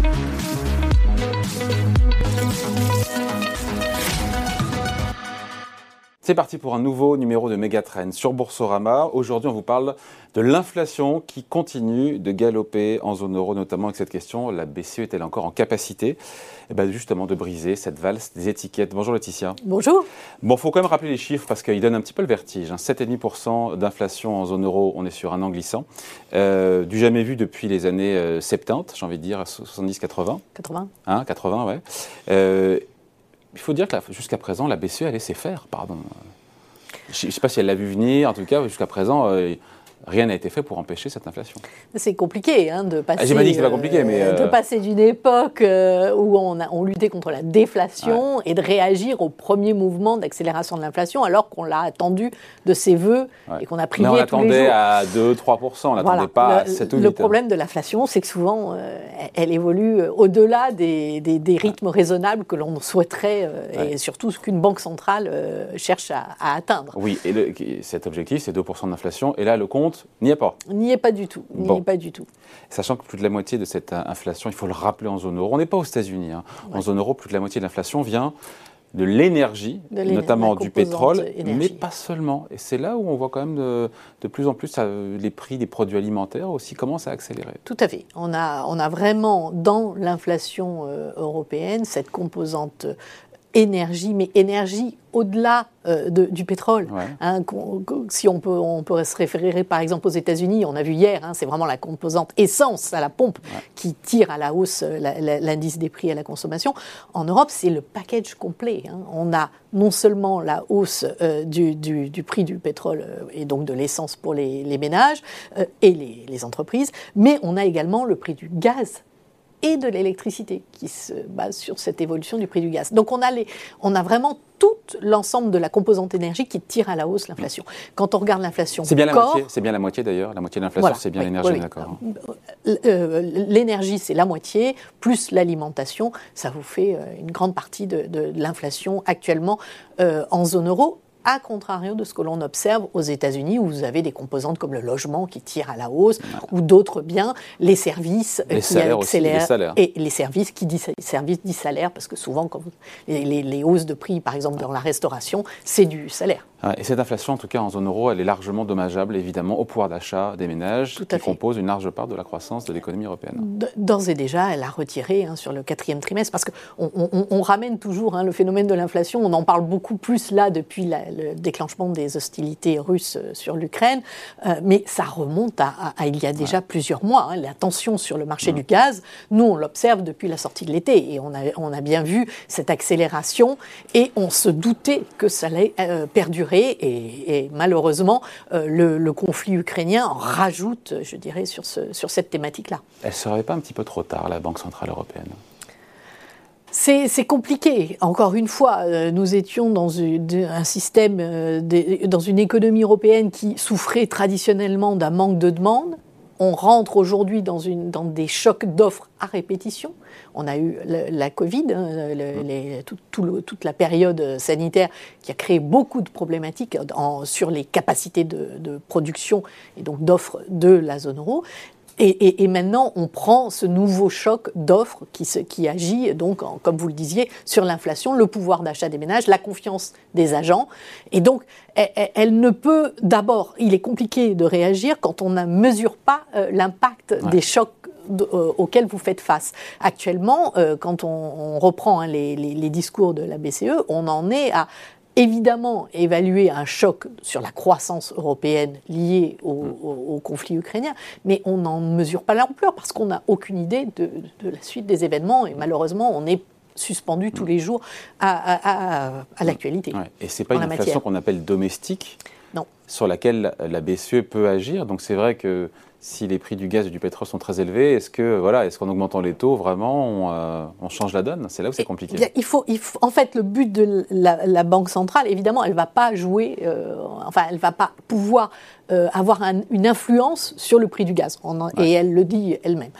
Thank you. C'est parti pour un nouveau numéro de Megatrend sur Boursorama. Aujourd'hui, on vous parle de l'inflation qui continue de galoper en zone euro, notamment avec cette question la BCE est-elle encore en capacité eh ben, justement de briser cette valse des étiquettes? Bonjour Laetitia. Bonjour. Bon, il faut quand même rappeler les chiffres parce qu'ils donnent un petit peu le vertige. 7,5% hein. d'inflation en zone euro, on est sur un an glissant. Euh, du jamais vu depuis les années 70, euh, j'ai envie de dire 70-80. 80. Hein, 80, ouais. Euh, il faut dire que jusqu'à présent, la BCE a laissé faire, pardon. Je ne sais pas si elle l'a vu venir, en tout cas, jusqu'à présent, euh, rien n'a été fait pour empêcher cette inflation. C'est compliqué hein, de passer. Ah, pas dit que pas compliqué, mais euh, de euh, passer d'une époque euh, où on, a, on, luttait contre la déflation et de réagir au premier mouvement d'accélération de l'inflation, alors qu'on l'a attendu de ses voeux et qu'on a prié mais on tous les jours. à 2-3%, on n'attendait pas le, à 7 ou 8. Le problème de l'inflation, c'est que souvent, elle évolue au-delà des, des, rythmes raisonnables que l'on souhaiterait et surtout ce qu'une banque centrale cherche à, à, atteindre. Oui, et le, cet objectif, c'est 2% d'inflation, et là, le compte n'y est pas. N'y est pas du tout. N'y est pas du tout. Sachant que plus de la moitié de cette inflation, il faut le rappeler en zone euro, on n'est pas aux États-Unis. Hein. En zone euro, plus de la moitié de l'inflation vient de l'énergie, notamment du pétrole, mais pas seulement. Et c'est là où on voit quand même de, plus en plus euh, les prix des produits alimentaires aussi commencent à accélérer. Tout à fait. On a, on a vraiment dans l'inflation euh, européenne cette composante énergie, mais énergie au-delà euh, du pétrole. Hein, si on peut, on peut se référer par exemple aux États-Unis, on a vu hier, hein, c'est vraiment la composante essence à la pompe qui tire à la hausse euh, l'indice des prix à la consommation. En Europe, c'est le package complet. Hein. On a non seulement la hausse euh, du, du, prix du pétrole et donc de l'essence pour les, ménages et les, les entreprises, mais on a également le prix du gaz et de l'électricité qui se base sur cette évolution du prix du gaz. Donc on a, les, on a vraiment tout l'ensemble de la composante énergie qui tire à la hausse l'inflation. Quand on regarde l'inflation, c'est bien la moitié. C'est bien la moitié d'ailleurs. La moitié de l'inflation, c'est bien l'énergie, d'accord. Euh, euh, l'énergie, c'est la moitié plus l'alimentation, ça vous fait euh, une grande partie de, de l'inflation actuellement en zone euro à contrario de ce que l'on observe aux États-Unis, où vous avez des composantes comme le logement qui tire à la hausse, ou d'autres biens, les services les qui accélèrent, et les services qui disent services dit salaire, parce que souvent, quand les, hausses de prix, par exemple dans la restauration, c'est du salaire. Et cette inflation, en tout cas en zone euro, elle est largement dommageable, évidemment, au pouvoir d'achat des ménages, qui compose une large part de la croissance de l'économie européenne. D'ores et déjà, elle a retiré hein, sur le quatrième trimestre, parce qu'on on, ramène toujours hein, le phénomène de l'inflation, on en parle beaucoup plus là depuis le déclenchement des hostilités russes euh, sur l'Ukraine, euh, mais ça remonte à, il y a déjà plusieurs mois. Hein, la tension sur le marché du gaz, nous, on l'observe depuis la sortie de l'été, et on a, on a bien vu cette accélération, et on se doutait que ça allait euh, perdurer et, malheureusement, euh, le, conflit ukrainien rajoute, je dirais, sur, ce, sur cette thématique-là. Elle ne serait pas un petit peu trop tard, la Banque Centrale Européenne? C'est compliqué. Encore une fois, euh, nous étions dans un système, euh, dans une économie européenne qui souffrait traditionnellement d'un manque de demande on rentre aujourd'hui dans, des chocs d'offres à répétition. On a eu la Covid, hein, toute la période sanitaire qui a créé beaucoup de problématiques sur les capacités de, production et donc d'offres de la zone euro. Et, maintenant, on prend ce nouveau choc d'offres qui, qui, agit, donc, comme vous le disiez, sur l'inflation, le pouvoir d'achat des ménages, la confiance des agents. Et donc, elle, ne peut, d'abord, il est compliqué de réagir quand on ne mesure pas euh, l'impact des chocs euh, auxquels vous faites face. Actuellement, euh, quand on, reprend hein, les, les, discours de la BCE, on en est à évidemment évaluer un choc sur la croissance européenne liée au, conflit ukrainien, mais on n'en mesure pas l'ampleur parce qu'on n'a aucune idée de, la suite des événements et malheureusement on est suspendu tous les jours à, l'actualité. Et ce n'est pas une inflation qu'on appelle domestique non. sur laquelle la BCE peut agir. Donc c'est vrai que si les prix du gaz et du pétrole sont très élevés, est-ce que voilà, est-ce qu'en augmentant les taux, vraiment, on, euh, change la donne? C'est là où c'est compliqué. Il faut, il faut, en fait, le but de la, banque centrale, évidemment, elle va pas jouer, euh, enfin, elle va pas pouvoir euh, avoir une influence sur le prix du gaz. Et elle le dit elle-même.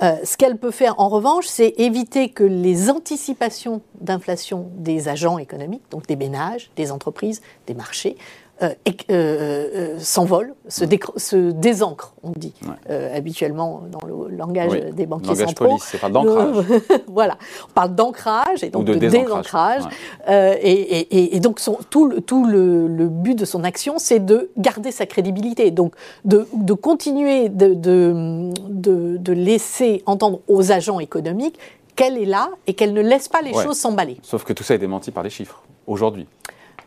ce qu'elle peut faire en revanche, c'est éviter que les anticipations d'inflation des agents économiques, donc des ménages, des entreprises, des marchés, euh, euh, euh, s'envole, se, se, désancre, on dit habituellement dans le langage des banquiers langage centraux. Police, c'est pas d'ancrage. voilà, on parle d'ancrage et donc de, désancrage. Et, donc son, tout, le, tout le, but de son action, c'est de garder sa crédibilité, donc de, de continuer de, de, laisser entendre aux agents économiques qu'elle est là et qu'elle ne laisse pas les choses s'emballer. Sauf que tout ça est démenti par les chiffres, aujourd'hui.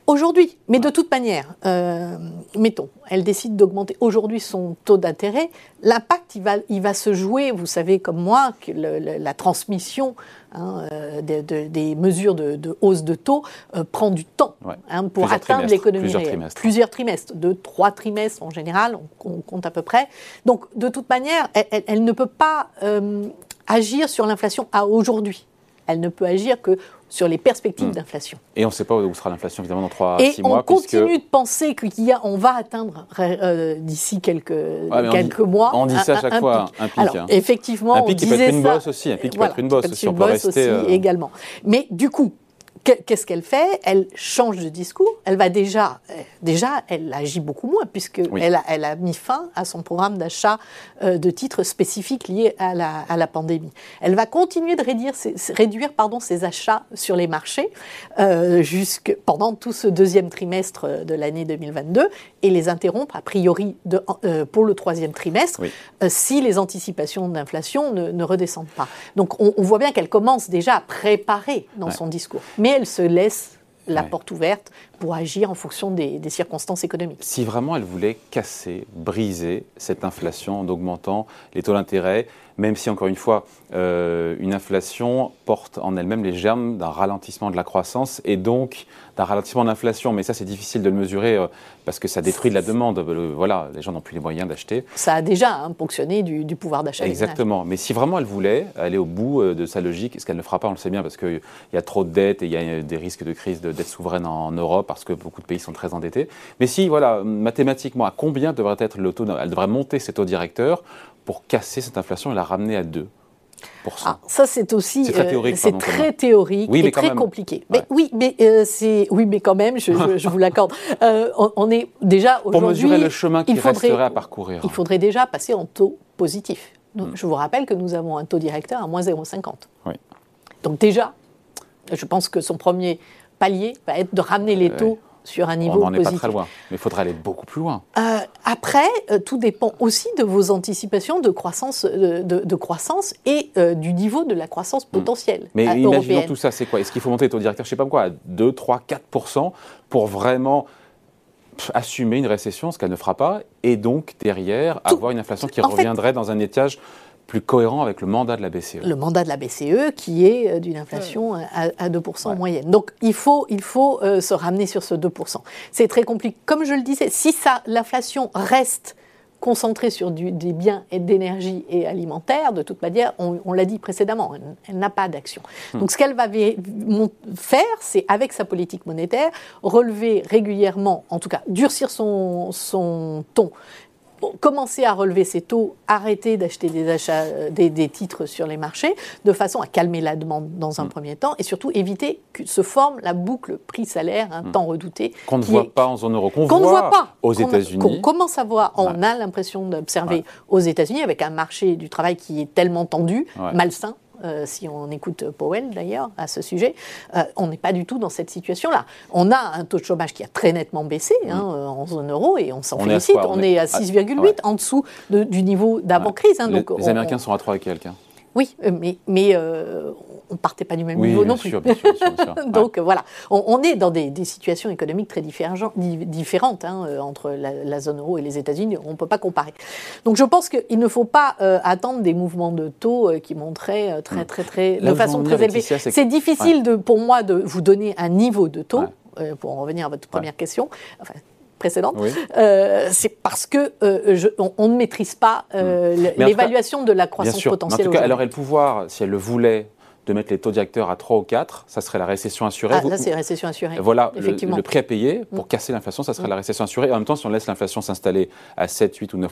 Aujourd'hui, mais de toute manière, euh, mettons, elle décide d'augmenter aujourd'hui son taux d'intérêt, l'impact, il va, il va se jouer, vous savez comme moi, que la transmission hein, euh, des mesures de, hausse de taux euh, prend du temps hein, pour atteindre l'économie plusieurs réelle. Trimestres. Plusieurs trimestres, deux, trois trimestres en général, on, compte à peu près. Donc, de toute manière, elle, ne peut pas agir sur l'inflation à aujourd'hui. Elle ne peut agir que sur les perspectives hmm. d'inflation. Et on ne sait pas où sera l'inflation, évidemment, dans 3-6 mois. Et on continue de penser qu'on va atteindre euh, d'ici quelques, quelques mois. On dit ça à chaque fois, un pic. Alors, hein. effectivement, un pic qui peut être une bosse aussi. Un pic qui peut être une bosse aussi. On peut rester, aussi euh, également. Mais du coup, Qu'est-ce qu'elle fait? Elle change de discours. Elle va déjà, euh, déjà, elle agit beaucoup moins puisque elle, a, elle, a, mis fin à son programme d'achat euh, de titres spécifiques liés à la, à la, pandémie. Elle va continuer de réduire, ses, réduire pardon, ses achats sur les marchés euh, pendant tout ce deuxième trimestre de l'année 2022 et les interrompre a priori de, euh, pour le troisième trimestre si les anticipations d'inflation ne, ne, redescendent pas. Donc on, on voit bien qu'elle commence déjà à préparer dans son discours. Mais elle se laisse la porte ouverte pour agir en fonction des, circonstances économiques. Si vraiment elle voulait casser, briser cette inflation en augmentant les taux d'intérêt, même si encore une fois, euh, une inflation porte en elle-même les germes d'un ralentissement de la croissance et donc d'un ralentissement de l'inflation. Mais ça, c'est difficile de le mesurer euh, parce que ça détruit de la demande. voilà, les gens n'ont plus les moyens d'acheter. Ça a déjà hein, ponctionné du, pouvoir d'achat. Exactement. Mais si vraiment elle voulait aller au bout euh, de sa logique, ce qu'elle ne fera pas, on le sait bien, parce qu'il y a trop de dettes et il y a des risques de crise de dette souveraine en Europe parce que beaucoup de pays sont très endettés. Mais si, voilà, mathématiquement, à combien devrait être le taux Elle devrait monter ses taux directeurs? Pour casser cette inflation et la ramener à 2 ah, ça c'est aussi c'est très euh, théorique, c'est très théorique et très compliqué. Mais oui, mais euh, c'est oui, mais quand même, je, vous l'accorde. Euh, on, est déjà aujourd'hui. Pour mesurer le chemin qui resterait à parcourir. Il faudrait déjà passer en taux positif. Hmm. Je vous rappelle que nous avons un taux directeur à moins 0,50. Oui. Donc déjà, je pense que son premier palier va être de ramener les taux sur un niveau On n'en est pas très loin, mais il faudrait aller beaucoup plus loin. Euh, après, euh, tout dépend aussi de vos anticipations de croissance, euh, de, croissance et du niveau de la croissance hmm. potentielle. Mais imaginons tout ça, c'est quoi? Est-ce qu'il faut monter les taux directeurs, je ne sais pas quoi, à 2, 3, 4 pour vraiment assumer une récession, ce qu'elle ne fera pas, et donc derrière avoir une inflation qui reviendrait dans un étage plus cohérent avec le mandat de la BCE. Le mandat de la BCE qui est euh, d'une inflation à, 2% en moyenne. Donc il faut, il faut euh, se ramener sur ce 2%. C'est très compliqué. Comme je le disais, si l'inflation reste concentrée sur du, des biens et d'énergie et alimentaire, de toute manière, on, l'a dit précédemment, elle, n'a pas d'action. Hmm. Donc ce qu'elle va faire, c'est avec sa politique monétaire, relever régulièrement, en tout cas durcir son, son ton commencer à relever ses taux, arrêter d'acheter des, achats, euh, des, titres sur les marchés, de façon à calmer la demande dans un mm. premier temps, et surtout éviter que se forme la boucle prix-salaire, un mm. temps redouté. Qu'on ne voit pas en zone euro, qu'on voit pas, aux États-Unis. Qu'on commence à voir, on a l'impression d'observer aux États-Unis, avec un marché du travail qui est tellement tendu, malsain, euh, si on écoute Powell d'ailleurs à ce sujet, euh, on n'est pas du tout dans cette situation-là. On a un taux de chômage qui a très nettement baissé hein, mm. en zone euro et on s'en félicite. on, est, à 6,8 en dessous du niveau d'avant-crise. Hein, les, Américains sont à 3 et quelques. Hein. Oui, euh, mais, mais euh, on ne partait pas du même niveau non plus. Donc voilà, on, est dans des, situations économiques très différentes hein, euh, entre la, zone euro et les États-Unis. On ne peut pas comparer. Donc je pense qu'il ne faut pas attendre des mouvements de taux qui montraient très, très, très, de façon très élevée. C'est difficile de, pour moi de vous donner un niveau de taux. pour en revenir à votre première question, enfin, précédente, euh, c'est parce que euh, on, ne maîtrise pas euh, hmm. l'évaluation de la croissance potentielle. en tout cas, elle aurait le pouvoir, si elle le voulait, de mettre les taux directeurs à 3 ou 4, ça serait la récession assurée. Ah, là, c'est récession assurée. Voilà, Effectivement. Le, prix à payer pour hmm. casser l'inflation, ça serait hmm. la récession assurée. en même temps, si on laisse l'inflation s'installer à 7, 8 ou 9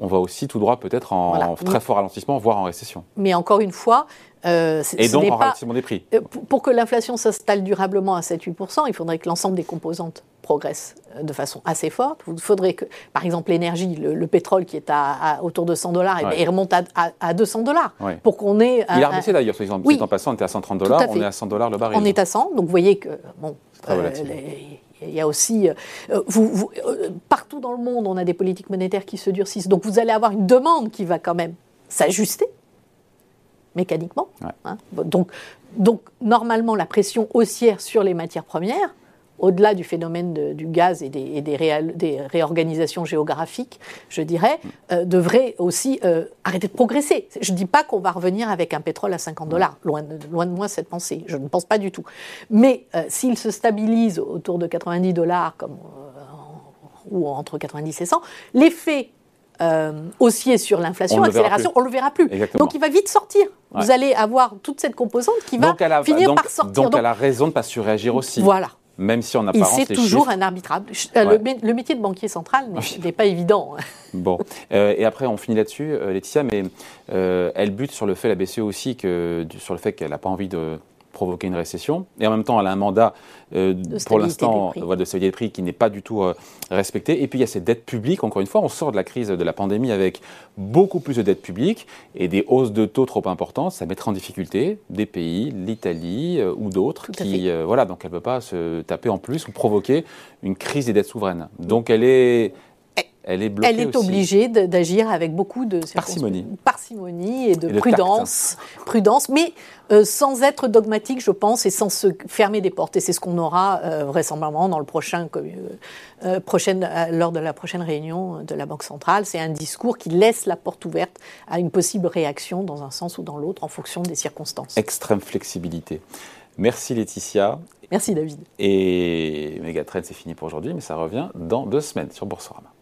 on va aussi tout droit peut-être en, très fort ralentissement, voire en récession. Mais encore une fois, euh, et donc en ralentissement des prix. Pour que l'inflation s'installe durablement à 7-8%, il faudrait que l'ensemble des composantes progresse euh, de façon assez forte. Il faudrait que, par exemple, l'énergie, le, pétrole qui est à, autour de 100 dollars, il remonte à, 200 dollars pour qu'on ait. Il a remonté d'ailleurs. Oui, en passant, on était à 130 dollars, on est à 100 dollars le baril. On est à 100, donc vous voyez que bon. Euh, il y a aussi, euh, vous, partout dans le monde, on a des politiques monétaires qui se durcissent. Donc vous allez avoir une demande qui va quand même s'ajuster mécaniquement. Hein. Donc, donc normalement, la pression haussière sur les matières premières au-delà du phénomène du gaz et des, des, réorganisations géographiques, je dirais, euh, devrait aussi euh, arrêter de progresser. Je ne dis pas qu'on va revenir avec un pétrole à 50 dollars, loin, loin, de moi cette pensée, je ne pense pas du tout. Mais euh, s'il se stabilise autour de 90 dollars, comme, ou entre 90 et 100, l'effet haussier sur l'inflation, accélération, on ne le verra plus. Donc il va vite sortir. Vous allez avoir toute cette composante qui va finir par sortir. Donc, donc, elle a raison de ne pas surréagir aussi. Voilà même si en apparence. C'est toujours un arbitrable. Euh, le, métier de banquier central n'est pas évident. Bon, euh, et après on finit là-dessus, euh, Laetitia, mais elle bute sur le fait, la BCE aussi, que, sur le fait qu'elle n'a pas envie de provoquer une récession. Et en même temps, elle a un mandat, euh, pour l'instant, de stabilité des prix qui n'est pas du tout euh, respecté. Et puis, il y a ces dettes publiques. Encore une fois, on sort de la crise de la pandémie avec beaucoup plus de dettes publiques et des hausses de taux trop importantes. Ça mettra en difficulté des pays, l'Italie euh, ou d'autres, qui, voilà, donc elle ne peut pas se taper en plus ou provoquer une crise des dettes souveraines. Donc, elle est elle est, obligée d'agir avec beaucoup de parcimonie, parcimonie et de, prudence, prudence, mais euh, sans être dogmatique, je pense, et sans se fermer des portes. Et c'est ce qu'on aura euh, vraisemblablement dans le prochain, euh, prochaine, lors de la prochaine réunion de la Banque centrale. C'est un discours qui laisse la porte ouverte à une possible réaction dans un sens ou dans l'autre en fonction des circonstances. Extrême flexibilité. Merci Laetitia. Merci David. Et Megatrend, c'est fini pour aujourd'hui, mais ça revient dans deux semaines sur Boursorama.